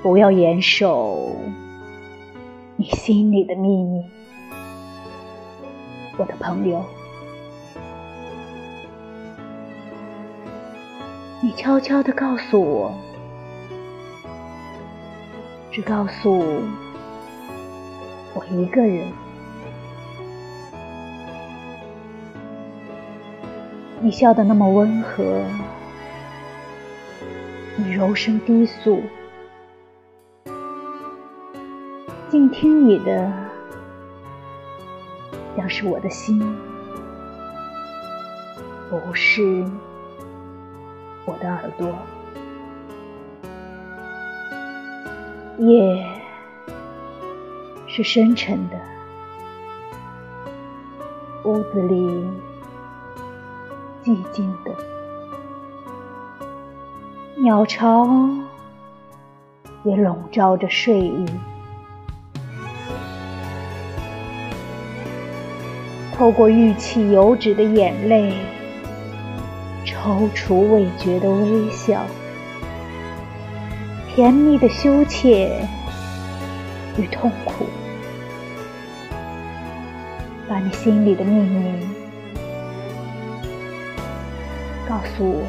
不要严守你心里的秘密，我的朋友。你悄悄地告诉我，只告诉我一个人。你笑得那么温和，你柔声低诉，静听你的，像是我的心，不是我的耳朵。夜是深沉的，屋子里。寂静的鸟巢也笼罩着睡意，透过玉气油脂的眼泪，踌躇未决的微笑，甜蜜的羞怯与痛苦，把你心里的秘密。告诉我。